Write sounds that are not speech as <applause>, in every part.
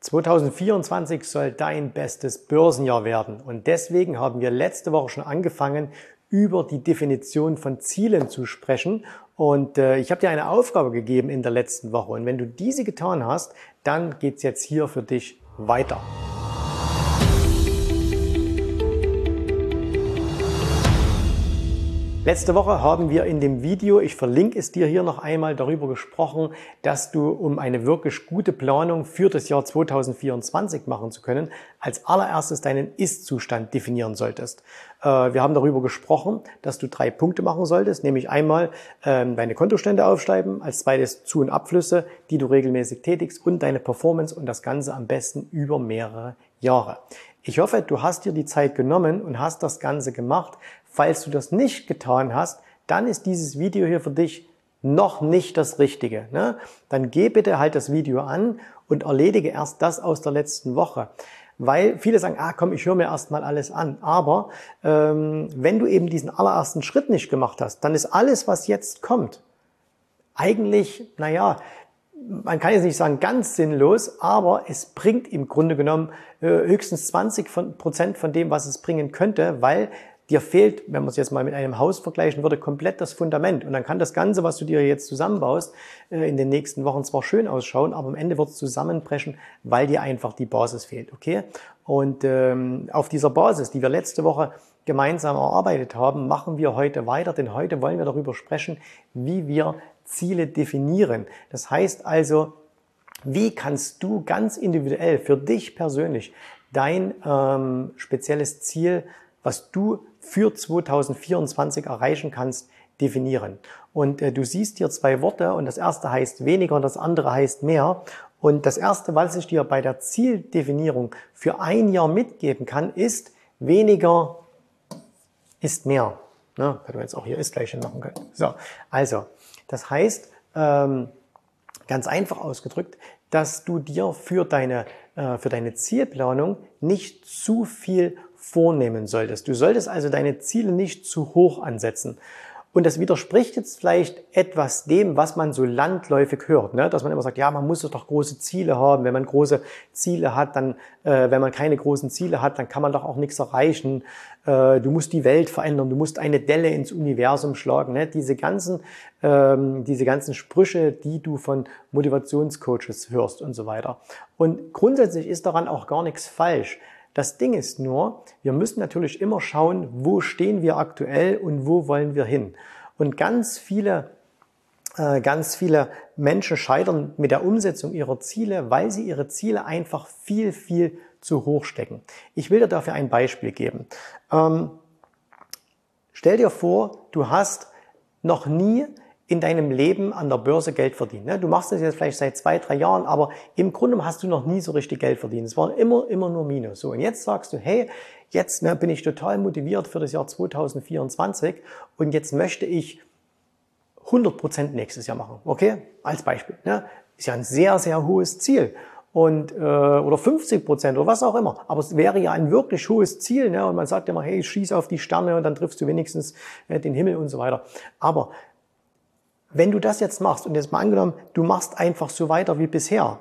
2024 soll dein bestes Börsenjahr werden. Und deswegen haben wir letzte Woche schon angefangen, über die Definition von Zielen zu sprechen. Und äh, ich habe dir eine Aufgabe gegeben in der letzten Woche. Und wenn du diese getan hast, dann geht's jetzt hier für dich weiter. Letzte Woche haben wir in dem Video, ich verlinke es dir hier noch einmal, darüber gesprochen, dass du, um eine wirklich gute Planung für das Jahr 2024 machen zu können, als allererstes deinen Ist-Zustand definieren solltest. Äh, wir haben darüber gesprochen, dass du drei Punkte machen solltest, nämlich einmal ähm, deine Kontostände aufschreiben, als zweites Zu- und Abflüsse, die du regelmäßig tätigst und deine Performance und das Ganze am besten über mehrere Jahre. Ich hoffe, du hast dir die Zeit genommen und hast das Ganze gemacht. Falls du das nicht getan hast, dann ist dieses Video hier für dich noch nicht das Richtige. Ne? Dann geh bitte halt das Video an und erledige erst das aus der letzten Woche. Weil viele sagen, ah komm, ich höre mir erst mal alles an. Aber ähm, wenn du eben diesen allerersten Schritt nicht gemacht hast, dann ist alles, was jetzt kommt, eigentlich, naja, man kann jetzt nicht sagen ganz sinnlos, aber es bringt im Grunde genommen äh, höchstens 20 Prozent von dem, was es bringen könnte, weil dir fehlt, wenn man es jetzt mal mit einem Haus vergleichen würde, komplett das Fundament. Und dann kann das Ganze, was du dir jetzt zusammenbaust, äh, in den nächsten Wochen zwar schön ausschauen, aber am Ende wird es zusammenbrechen, weil dir einfach die Basis fehlt. Okay? Und ähm, auf dieser Basis, die wir letzte Woche gemeinsam erarbeitet haben, machen wir heute weiter, denn heute wollen wir darüber sprechen, wie wir Ziele definieren. Das heißt also, wie kannst du ganz individuell für dich persönlich dein ähm, spezielles Ziel, was du für 2024 erreichen kannst, definieren. Und äh, du siehst hier zwei Worte und das erste heißt weniger und das andere heißt mehr. Und das erste, was ich dir bei der Zieldefinierung für ein Jahr mitgeben kann, ist weniger ist mehr. Ne? Könnte man jetzt auch hier ist gleich machen können. So, also, das heißt, ähm, ganz einfach ausgedrückt, dass du dir für deine, äh, für deine Zielplanung nicht zu viel vornehmen solltest. Du solltest also deine Ziele nicht zu hoch ansetzen. Und das widerspricht jetzt vielleicht etwas dem, was man so landläufig hört, ne? dass man immer sagt, ja, man muss doch große Ziele haben. Wenn man große Ziele hat, dann, äh, wenn man keine großen Ziele hat, dann kann man doch auch nichts erreichen. Äh, du musst die Welt verändern, du musst eine Delle ins Universum schlagen. Ne? Diese ganzen, ähm, diese ganzen Sprüche, die du von Motivationscoaches hörst und so weiter. Und grundsätzlich ist daran auch gar nichts falsch. Das Ding ist nur, wir müssen natürlich immer schauen, wo stehen wir aktuell und wo wollen wir hin. Und ganz viele, äh, ganz viele Menschen scheitern mit der Umsetzung ihrer Ziele, weil sie ihre Ziele einfach viel, viel zu hoch stecken. Ich will dir dafür ein Beispiel geben. Ähm, stell dir vor, du hast noch nie in deinem Leben an der Börse Geld verdient. Ne? Du machst das jetzt vielleicht seit zwei, drei Jahren, aber im Grunde hast du noch nie so richtig Geld verdient. Es war immer, immer nur Minus. So, und jetzt sagst du, hey, jetzt ne, bin ich total motiviert für das Jahr 2024 und jetzt möchte ich 100 Prozent nächstes Jahr machen. Okay? Als Beispiel. Ne? Ist ja ein sehr, sehr hohes Ziel und äh, oder 50 Prozent oder was auch immer. Aber es wäre ja ein wirklich hohes Ziel, ne? Und man sagt immer, hey, schieß auf die Sterne und dann triffst du wenigstens äh, den Himmel und so weiter. Aber wenn du das jetzt machst und jetzt mal angenommen, du machst einfach so weiter wie bisher,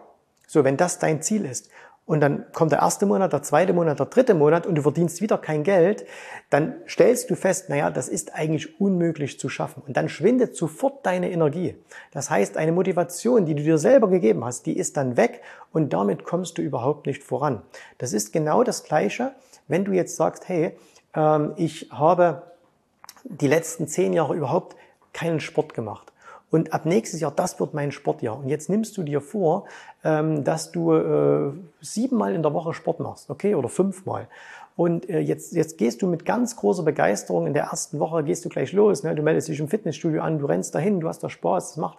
so wenn das dein Ziel ist und dann kommt der erste Monat, der zweite Monat, der dritte Monat und du verdienst wieder kein Geld, dann stellst du fest, naja, das ist eigentlich unmöglich zu schaffen. Und dann schwindet sofort deine Energie. Das heißt, eine Motivation, die du dir selber gegeben hast, die ist dann weg und damit kommst du überhaupt nicht voran. Das ist genau das Gleiche, wenn du jetzt sagst, hey, ähm, ich habe die letzten zehn Jahre überhaupt keinen Sport gemacht. Und ab nächstes Jahr, das wird mein Sportjahr. Und jetzt nimmst du dir vor, ähm, dass du äh, siebenmal in der Woche Sport machst, okay, oder fünfmal. Und äh, jetzt, jetzt gehst du mit ganz großer Begeisterung in der ersten Woche, gehst du gleich los. Ne? Du meldest dich im Fitnessstudio an, du rennst dahin, du hast da Spaß, das macht.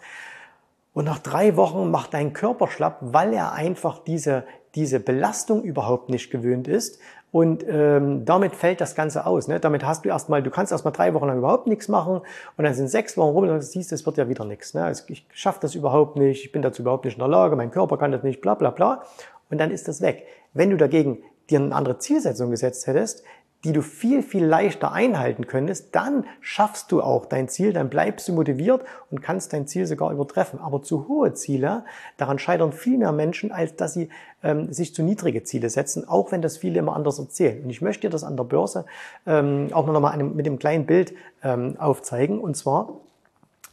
Und nach drei Wochen macht dein Körper schlapp, weil er einfach diese, diese Belastung überhaupt nicht gewöhnt ist und ähm, damit fällt das Ganze aus. Ne? Damit hast du erstmal, du kannst erstmal drei Wochen lang überhaupt nichts machen und dann sind sechs Wochen rum und dann siehst es wird ja wieder nichts. Ne? Also ich schaffe das überhaupt nicht, ich bin dazu überhaupt nicht in der Lage, mein Körper kann das nicht, bla bla bla. Und dann ist das weg. Wenn du dagegen dir eine andere Zielsetzung gesetzt hättest, die du viel, viel leichter einhalten könntest, dann schaffst du auch dein Ziel, dann bleibst du motiviert und kannst dein Ziel sogar übertreffen. Aber zu hohe Ziele, daran scheitern viel mehr Menschen, als dass sie ähm, sich zu niedrige Ziele setzen, auch wenn das viele immer anders erzählen. Und ich möchte dir das an der Börse ähm, auch noch mal mit dem kleinen Bild ähm, aufzeigen. Und zwar,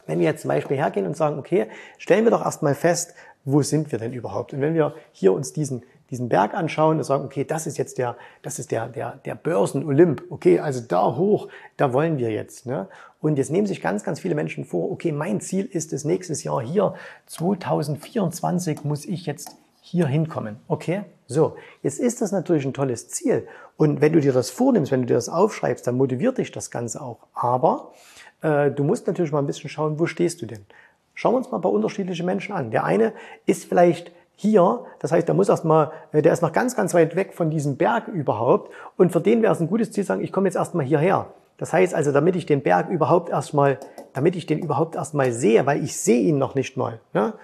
wenn wir jetzt zum Beispiel hergehen und sagen, okay, stellen wir doch erstmal fest, wo sind wir denn überhaupt? Und wenn wir hier uns diesen diesen Berg anschauen und sagen, okay, das ist jetzt der, das ist der, der, der Börsen-Olymp. Okay, also da hoch, da wollen wir jetzt. Ne? Und jetzt nehmen sich ganz, ganz viele Menschen vor, okay, mein Ziel ist es nächstes Jahr hier, 2024 muss ich jetzt hier hinkommen. Okay? So, jetzt ist das natürlich ein tolles Ziel. Und wenn du dir das vornimmst, wenn du dir das aufschreibst, dann motiviert dich das Ganze auch. Aber äh, du musst natürlich mal ein bisschen schauen, wo stehst du denn? Schauen wir uns mal ein paar unterschiedliche Menschen an. Der eine ist vielleicht hier, das heißt, der muss erstmal, äh, der ist noch ganz, ganz weit weg von diesem Berg überhaupt. Und für den wäre es ein gutes Ziel, sagen, ich komme jetzt erstmal hierher. Das heißt also, damit ich den Berg überhaupt erstmal, damit ich den überhaupt erstmal sehe, weil ich sehe ihn noch nicht mal. Ne?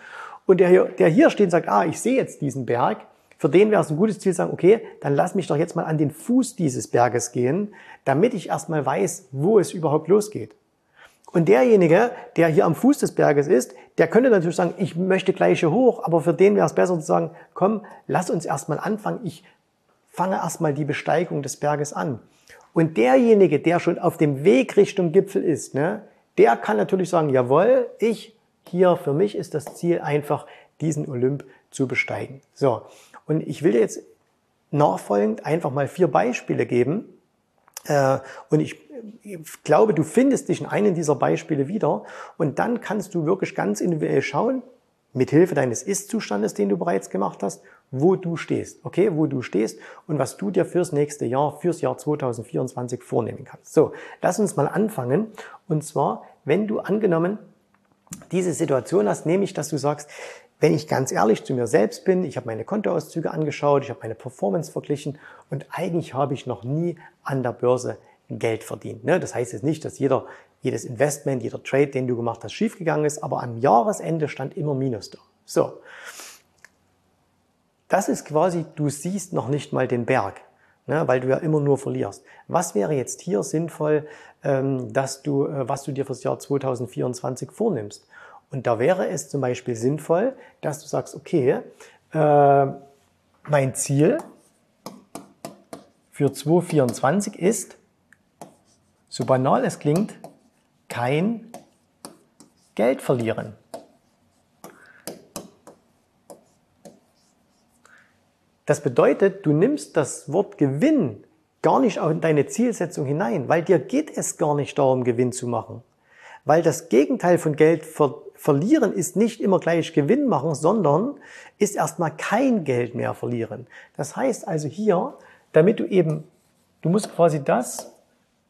Und der hier, der hier steht und sagt, ah, ich sehe jetzt diesen Berg, für den wäre es ein gutes Ziel, sagen, okay, dann lass mich doch jetzt mal an den Fuß dieses Berges gehen, damit ich erstmal weiß, wo es überhaupt losgeht. Und derjenige, der hier am Fuß des Berges ist, der könnte natürlich sagen, ich möchte gleich hier hoch, aber für den wäre es besser zu sagen, komm, lass uns erstmal anfangen, ich fange erstmal die Besteigung des Berges an. Und derjenige, der schon auf dem Weg Richtung Gipfel ist, ne, der kann natürlich sagen, jawohl, ich hier, für mich ist das Ziel einfach, diesen Olymp zu besteigen. So. Und ich will jetzt nachfolgend einfach mal vier Beispiele geben. Äh, und ich glaube, du findest dich in einem dieser Beispiele wieder und dann kannst du wirklich ganz individuell schauen, mit Hilfe deines Ist-Zustandes, den du bereits gemacht hast, wo du stehst, okay, wo du stehst und was du dir fürs nächste Jahr, fürs Jahr 2024 vornehmen kannst. So, lass uns mal anfangen. Und zwar, wenn du angenommen diese Situation hast, nämlich, dass du sagst, wenn ich ganz ehrlich zu mir selbst bin, ich habe meine Kontoauszüge angeschaut, ich habe meine Performance verglichen und eigentlich habe ich noch nie an der Börse Geld verdient. Ne? Das heißt jetzt nicht, dass jeder, jedes Investment, jeder Trade, den du gemacht hast, schiefgegangen ist, aber am Jahresende stand immer Minus da. So. Das ist quasi, du siehst noch nicht mal den Berg, ne? weil du ja immer nur verlierst. Was wäre jetzt hier sinnvoll, ähm, dass du, äh, was du dir fürs Jahr 2024 vornimmst? Und da wäre es zum Beispiel sinnvoll, dass du sagst, okay, äh, mein Ziel für 2024 ist, so banal es klingt, kein Geld verlieren. Das bedeutet, du nimmst das Wort Gewinn gar nicht in deine Zielsetzung hinein, weil dir geht es gar nicht darum, Gewinn zu machen. Weil das Gegenteil von Geld ver verlieren ist nicht immer gleich Gewinn machen, sondern ist erstmal kein Geld mehr verlieren. Das heißt also hier, damit du eben, du musst quasi das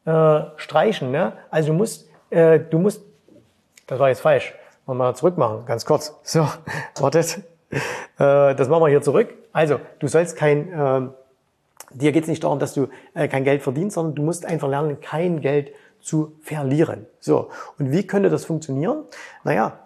äh, streichen. Ne? Also du musst, äh, du musst, das war jetzt falsch, Mal mal zurück machen, ganz kurz. So, <laughs> wartet. Äh, das machen wir hier zurück. Also, du sollst kein, äh, dir geht es nicht darum, dass du äh, kein Geld verdienst, sondern du musst einfach lernen, kein Geld zu verlieren. So, und wie könnte das funktionieren? Naja,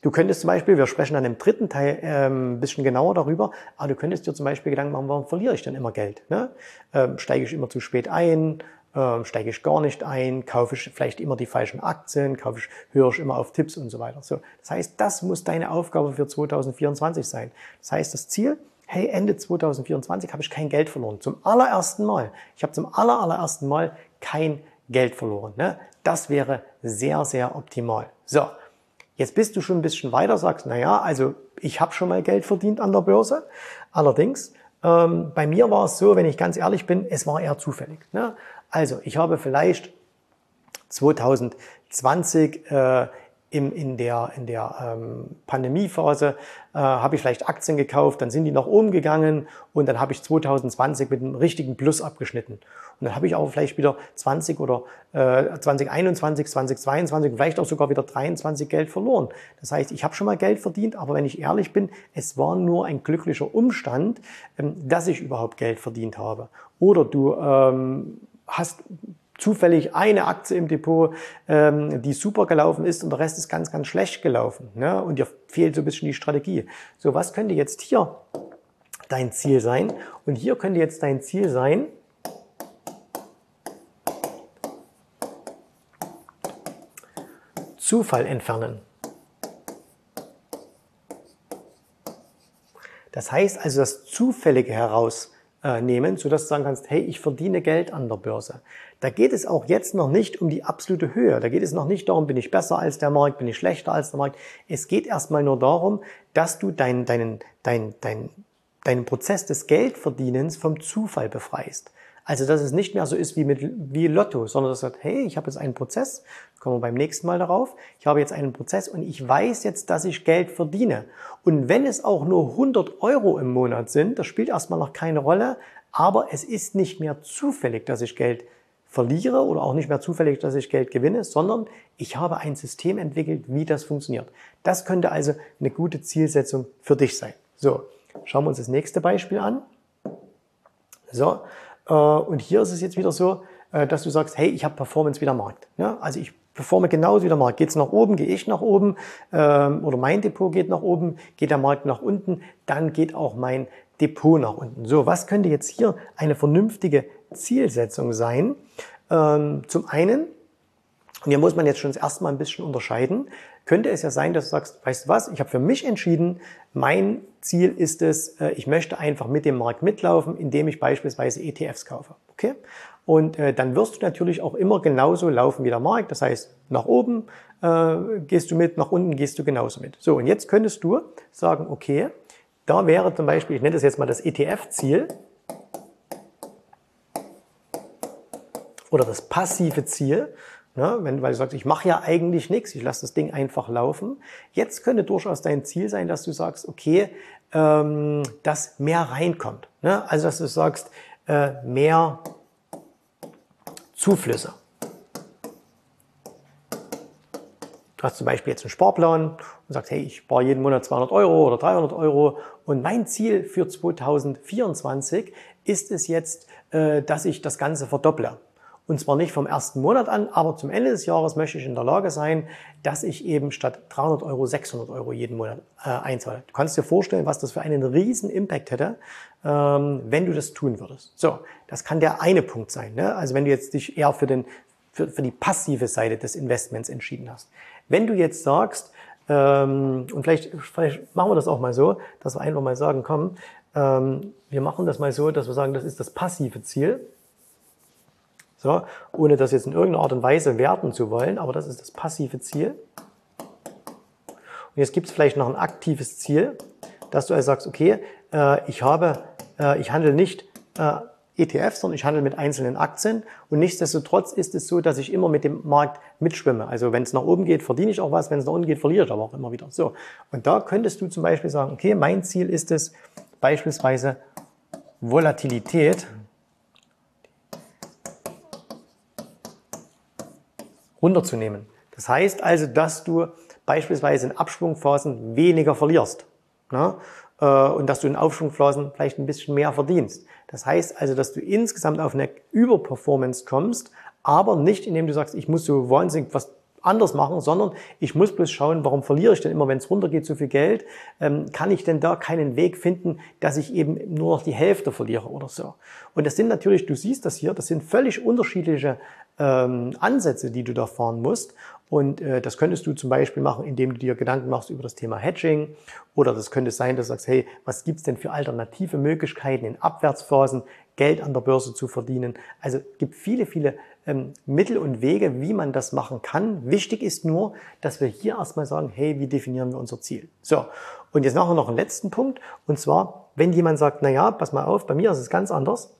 Du könntest zum Beispiel, wir sprechen dann im dritten Teil ähm, ein bisschen genauer darüber, aber du könntest dir zum Beispiel Gedanken machen, warum verliere ich denn immer Geld? Ne? Ähm, steige ich immer zu spät ein? ähm, steige ich gar nicht ein, kaufe ich vielleicht immer die falschen Aktien, kaufe ich, höre ich immer auf Tipps und so weiter. So, das heißt, das muss deine Aufgabe für 2024 sein. Das heißt, das Ziel, hey, Ende 2024 habe ich kein Geld verloren. Zum allerersten Mal. Ich habe zum aller, allerersten Mal kein Geld verloren. Ne? Das wäre sehr, sehr optimal. So, jetzt bist du schon ein bisschen weiter, sagst, na ja, also ich habe schon mal Geld verdient an der Börse. Allerdings, ähm, bei mir war es so, wenn ich ganz ehrlich bin, es war eher zufällig. Ne? Also, ich habe vielleicht 2020 äh, im, in der, in der ähm, Pandemiephase äh, habe ich vielleicht Aktien gekauft, dann sind die nach oben gegangen und dann habe ich 2020 mit einem richtigen Plus abgeschnitten. Und dann habe ich auch vielleicht wieder 20 oder äh, 2021, 2022, vielleicht auch sogar wieder 23 Geld verloren. Das heißt, ich habe schon mal Geld verdient, aber wenn ich ehrlich bin, es war nur ein glücklicher Umstand, ähm, dass ich überhaupt Geld verdient habe. Oder du ähm, hast zufällig eine Aktie im Depot, ähm, die super gelaufen ist und der Rest ist ganz, ganz schlecht gelaufen. Ne? Und dir fehlt so ein bisschen die Strategie. So, was könnte jetzt hier dein Ziel sein? Und hier könnte jetzt dein Ziel sein, Zufall entfernen. Das heißt also das Zufällige heraus herausnehmen, sodass du sagen kannst, hey, ich verdiene Geld an der Börse. Da geht es auch jetzt noch nicht um die absolute Höhe. Da geht es noch nicht darum, bin ich besser als der Markt, bin ich schlechter als der Markt. Es geht erstmal nur darum, dass du deinen, deinen, deinen, deinen, deinen Prozess des Geldverdienens vom Zufall befreist. Also, dass es nicht mehr so ist wie mit wie Lotto, sondern dass du sagst, hey, ich habe jetzt einen Prozess, kommen wir beim nächsten Mal darauf, ich habe jetzt einen Prozess und ich weiß jetzt, dass ich Geld verdiene. Und wenn es auch nur 100 Euro im Monat sind, das spielt erstmal noch keine Rolle, aber es ist nicht mehr zufällig, dass ich Geld verliere oder auch nicht mehr zufällig, dass ich Geld gewinne, sondern ich habe ein System entwickelt, wie das funktioniert. Das könnte also eine gute Zielsetzung für dich sein. So, schauen wir uns das nächste Beispiel an. So, und hier ist es jetzt wieder so, äh, dass du sagst, hey, ich habe Performance wie der Markt. Ja, also ich performe genauso wie der Markt. Geht es nach oben, gehe ich nach oben ähm, oder mein Depot geht nach oben, geht der Markt nach unten, dann geht auch mein Depot nach unten. So, was könnte jetzt hier eine vernünftige Zielsetzung sein? Ähm, zum einen, und hier muss man jetzt schon das erste Mal ein bisschen unterscheiden, könnte es ja sein, dass du sagst, weißt du was, ich habe für mich entschieden, mein Ziel ist es, äh, ich möchte einfach mit dem Markt mitlaufen, indem ich beispielsweise ETFs kaufe. Okay? Und äh, dann wirst du natürlich auch immer genauso laufen wie der Markt. Das heißt, nach oben äh, gehst du mit, nach unten gehst du genauso mit. So, und jetzt könntest du sagen, okay, da wäre zum Beispiel, ich nenne das jetzt mal das ETF-Ziel oder das passive Ziel. Ne, wenn, weil du sagst, ich mache ja eigentlich nichts, ich lasse das Ding einfach laufen. Jetzt könnte durchaus dein Ziel sein, dass du sagst, okay, ähm, dass mehr reinkommt. Ne? Also dass du sagst, äh, mehr Zuflüsse. Du hast zum Beispiel jetzt einen Sparplan und sagst, hey, ich spare jeden Monat 200 Euro oder 300 Euro und mein Ziel für 2024 ist es jetzt, äh, dass ich das Ganze verdopple. Und zwar nicht vom ersten Monat an, aber zum Ende des Jahres möchte ich in der Lage sein, dass ich eben statt 300 Euro 600 Euro jeden Monat äh, einzahle. Du kannst dir vorstellen, was das für einen riesen Impact hätte, ähm, wenn du das tun würdest. So, das kann der eine Punkt sein. Ne? Also wenn du jetzt dich eher für, den, für, für die passive Seite des Investments entschieden hast. Wenn du jetzt sagst, ähm, und vielleicht, vielleicht machen wir das auch mal so, dass wir einfach mal sagen, komm, ähm, wir machen das mal so, dass wir sagen, das ist das passive Ziel. So, ohne das jetzt in irgendeiner Art und Weise werten zu wollen, aber das ist das passive Ziel. Und jetzt gibt es vielleicht noch ein aktives Ziel, dass du also sagst, okay, äh, ich habe, äh, ich handle nicht äh, ETFs, sondern ich handle mit einzelnen Aktien und nichtsdestotrotz ist es so, dass ich immer mit dem Markt mitschwimme. Also wenn es nach oben geht, verdiene ich auch was, wenn es nach unten geht, verliere ich aber auch immer wieder. So. Und da könntest du zum Beispiel sagen, okay, mein Ziel ist es beispielsweise Volatilität runterzunehmen. Das heißt also, dass du beispielsweise in Abschwungphasen weniger verlierst. Ne? Und dass du in Aufschwungphasen vielleicht ein bisschen mehr verdienst. Das heißt also, dass du insgesamt auf eine Überperformance kommst, aber nicht indem du sagst, ich muss so wahnsinnig was anders machen, sondern ich muss bloß schauen, warum verliere ich denn immer, wenn es runtergeht, so viel Geld? Ähm, kann ich denn da keinen Weg finden, dass ich eben nur noch die Hälfte verliere oder so? Und das sind natürlich, du siehst das hier, das sind völlig unterschiedliche ähm, Ansätze, die du da fahren musst. Und äh, das könntest du zum Beispiel machen, indem du dir Gedanken machst über das Thema Hedging. Oder das könnte sein, dass du sagst, hey, was gibt's denn für alternative Möglichkeiten in Abwärtsphasen, Geld an der Börse zu verdienen? Also gibt viele, viele ähm, Mittel und Wege, wie man das machen kann. Wichtig ist nur, dass wir hier erstmal sagen, hey, wie definieren wir unser Ziel? So, und jetzt machen wir noch einen letzten Punkt. Und zwar, wenn jemand sagt, na ja, pass mal auf, bei mir ist es ganz anders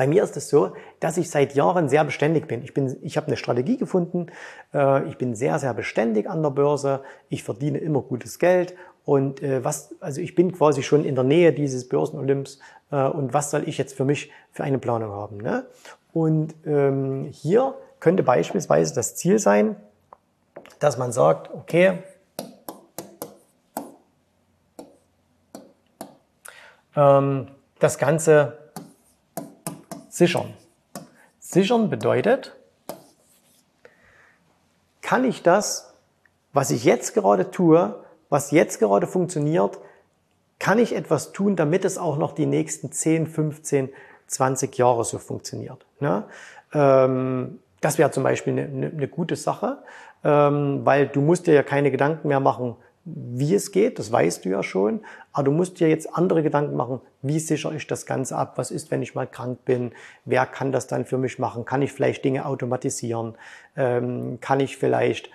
bei mir ist es so, dass ich seit Jahren sehr beständig bin. Ich, bin, ich habe eine Strategie gefunden, äh, ich bin sehr, sehr beständig an der Börse, ich verdiene immer gutes Geld und äh, was, also ich bin quasi schon in der Nähe dieses Börsenolymps äh, und was soll ich jetzt für mich für eine Planung haben? Ne? Und ähm, hier könnte beispielsweise das Ziel sein, dass man sagt, okay, ähm, das Ganze Sichern. Sichern bedeutet, kann ich das, was ich jetzt gerade tue, was jetzt gerade funktioniert, kann ich etwas tun, damit es auch noch die nächsten 10, 15, 20 Jahre so funktioniert. Ne? Ähm, das wäre zum Beispiel eine, eine, eine, gute Sache. ähm, weil du musst dir ja keine Gedanken mehr machen, wie es geht, das weißt du ja schon, aber du musst dir jetzt andere Gedanken machen, wie sichere ich das Ganze ab, was ist, wenn ich mal krank bin, wer kann das dann für mich machen, kann ich vielleicht Dinge automatisieren, ähm, kann ich vielleicht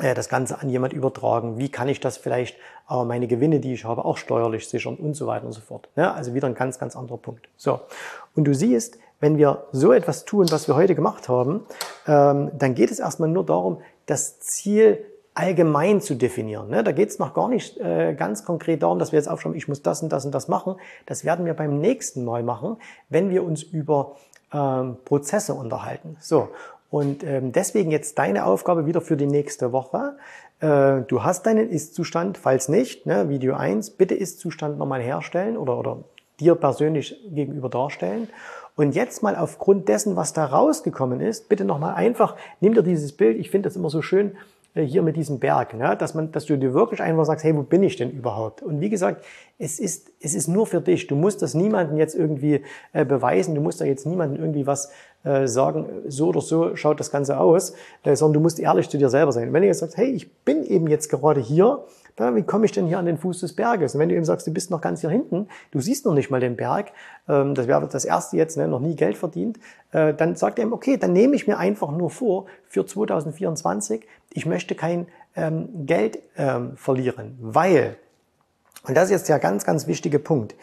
äh, das Ganze an jemand übertragen, wie kann ich das vielleicht äh, meine Gewinne, die ich habe, auch steuerlich sichern? Und so weiter und so fort. Ja, also wieder ein ganz, ganz anderer Punkt. So, und du siehst, wenn wir so etwas tun, was wir heute gemacht haben, ähm, dann geht es erstmal nur darum, das Ziel allgemein zu definieren. Ne? Da geht es noch gar nicht äh, ganz konkret darum, dass wir jetzt aufschreiben, ich muss das und das und das machen. Das werden wir beim nächsten Mal machen, wenn wir uns über ähm, Prozesse unterhalten. So. Und ähm, deswegen jetzt deine Aufgabe wieder für die nächste Woche. Äh, du hast deinen Ist-Zustand, falls nicht, ne, Video 1, bitte Ist-Zustand nochmal herstellen oder, oder dir persönlich gegenüber darstellen. Und jetzt mal aufgrund dessen, was da rausgekommen ist, bitte nochmal einfach, nimm dir dieses Bild, ich finde das immer so schön, hier mit diesem Berg, ne? dass man, dass du dir wirklich einfach sagst, hey, wo bin ich denn überhaupt? Und wie gesagt, es ist, es ist nur für dich. Du musst das niemandem jetzt irgendwie äh, beweisen. Du musst da jetzt niemandem irgendwie was äh, sagen, so oder so schaut das Ganze aus, äh, sondern du musst ehrlich zu dir selber sein. Wenn du jetzt sagst, hey, ich bin eben jetzt gerade hier, dann, wie komme ich denn hier an den Fuß des Berges? Und wenn du eben sagst, du bist noch ganz hier hinten, du siehst noch nicht mal den Berg, ähm, das wäre das erste jetzt, ne, noch nie Geld verdient, äh, dann sagt er ihm, okay, dann nehme ich mir einfach nur vor für 2024, ich möchte kein ähm, Geld ähm, verlieren, weil, und das ist jetzt der ganz, ganz wichtige Punkt,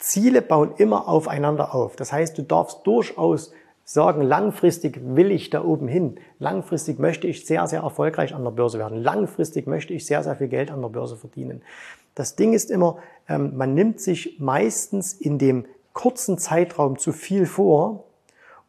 Ziele bauen immer aufeinander auf. Das heißt, du darfst durchaus sagen, langfristig will ich da oben hin. Langfristig möchte ich sehr, sehr erfolgreich an der Börse werden. Langfristig möchte ich sehr, sehr viel Geld an der Börse verdienen. Das Ding ist immer, ähm, man nimmt sich meistens in dem kurzen Zeitraum zu viel vor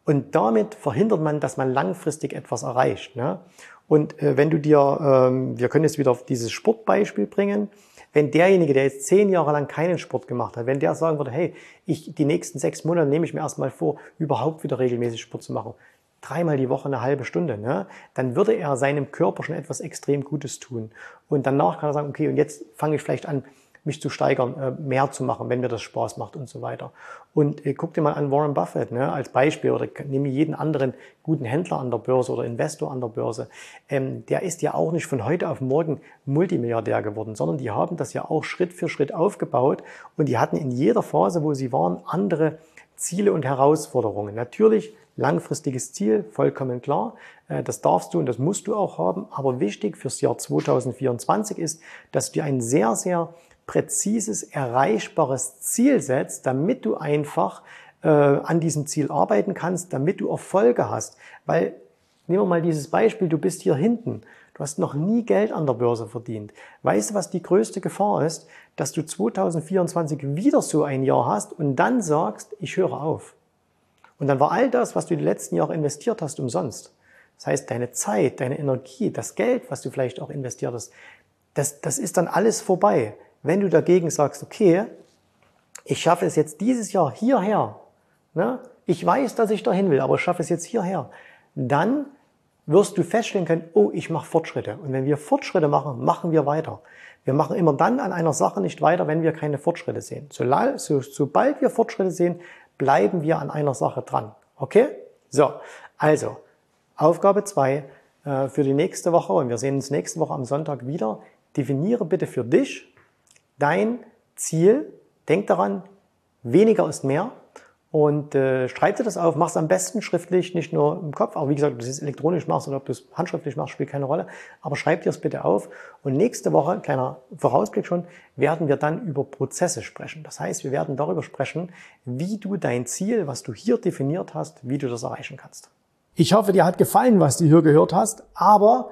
und damit verhindert man, dass man langfristig etwas erreicht. Ne? Und äh, wenn du dir, ähm, wir können jetzt wieder auf dieses Sportbeispiel bringen, wenn derjenige, der jetzt zehn Jahre lang keinen Sport gemacht hat, wenn der sagen würde, hey, ich, die nächsten sechs Monate nehme ich mir erstmal vor, überhaupt wieder regelmäßig Sport zu machen, dreimal die Woche eine halbe Stunde, ne, dann würde er seinem Körper schon etwas extrem Gutes tun. Und danach kann er sagen, okay, und jetzt fange ich vielleicht an, mich zu steigern, äh, mehr zu machen, wenn mir das Spaß macht und so weiter. Und äh, guck dir mal an Warren Buffett ne, als Beispiel oder nehme jeden anderen guten Händler an der Börse oder Investor an der Börse. Ähm, der ist ja auch nicht von heute auf morgen Multimilliardär geworden, sondern die haben das ja auch Schritt für Schritt aufgebaut und die hatten in jeder Phase, wo sie waren, andere Ziele und Herausforderungen. Natürlich langfristiges Ziel, vollkommen klar. Äh, das darfst du und das musst du auch haben. Aber wichtig fürs Jahr 2024 ist, dass du dir ein sehr, sehr präzises, erreichbares Ziel setzt, damit du einfach äh, an diesem Ziel arbeiten kannst, damit du Erfolge hast. Weil, nehmen wir mal dieses Beispiel, du bist hier hinten. Du hast noch nie Geld an der Börse verdient. Weißt du, was die größte Gefahr ist? Dass du 2024 wieder so ein Jahr hast und dann sagst, ich höre auf. Und dann war all das, was du die letzten Jahre investiert hast, umsonst. Das heißt, deine Zeit, deine Energie, das Geld, was du vielleicht auch investiert hast, das, das ist dann alles vorbei. Wenn du dagegen sagst, okay, ich schaffe es jetzt dieses Jahr hierher, ne? ich weiß, dass ich dahin will, aber ich schaffe es jetzt hierher, dann wirst du feststellen können, oh, ich mache Fortschritte. Und wenn wir Fortschritte machen, machen wir weiter. Wir machen immer dann an einer Sache nicht weiter, wenn wir keine Fortschritte sehen. So, so, sobald wir Fortschritte sehen, bleiben wir an einer Sache dran. Okay? So, also Aufgabe zwei äh, für die nächste Woche und wir sehen uns nächste Woche am Sonntag wieder. Definiere bitte für dich dein Ziel. Denk daran, weniger ist mehr. Und äh, schreib dir das auf, mach es am besten schriftlich, nicht nur im Kopf. Aber wie gesagt, ob du es elektronisch machst oder ob du es handschriftlich machst, spielt keine Rolle. Aber schreib dir es bitte auf. Und nächste Woche, kleiner Vorausblick schon, werden wir dann über Prozesse sprechen. Das heißt, wir werden darüber sprechen, wie du dein Ziel, was du hier definiert hast, wie du das erreichen kannst. Ich hoffe, dir hat gefallen, was du hier gehört hast. Aber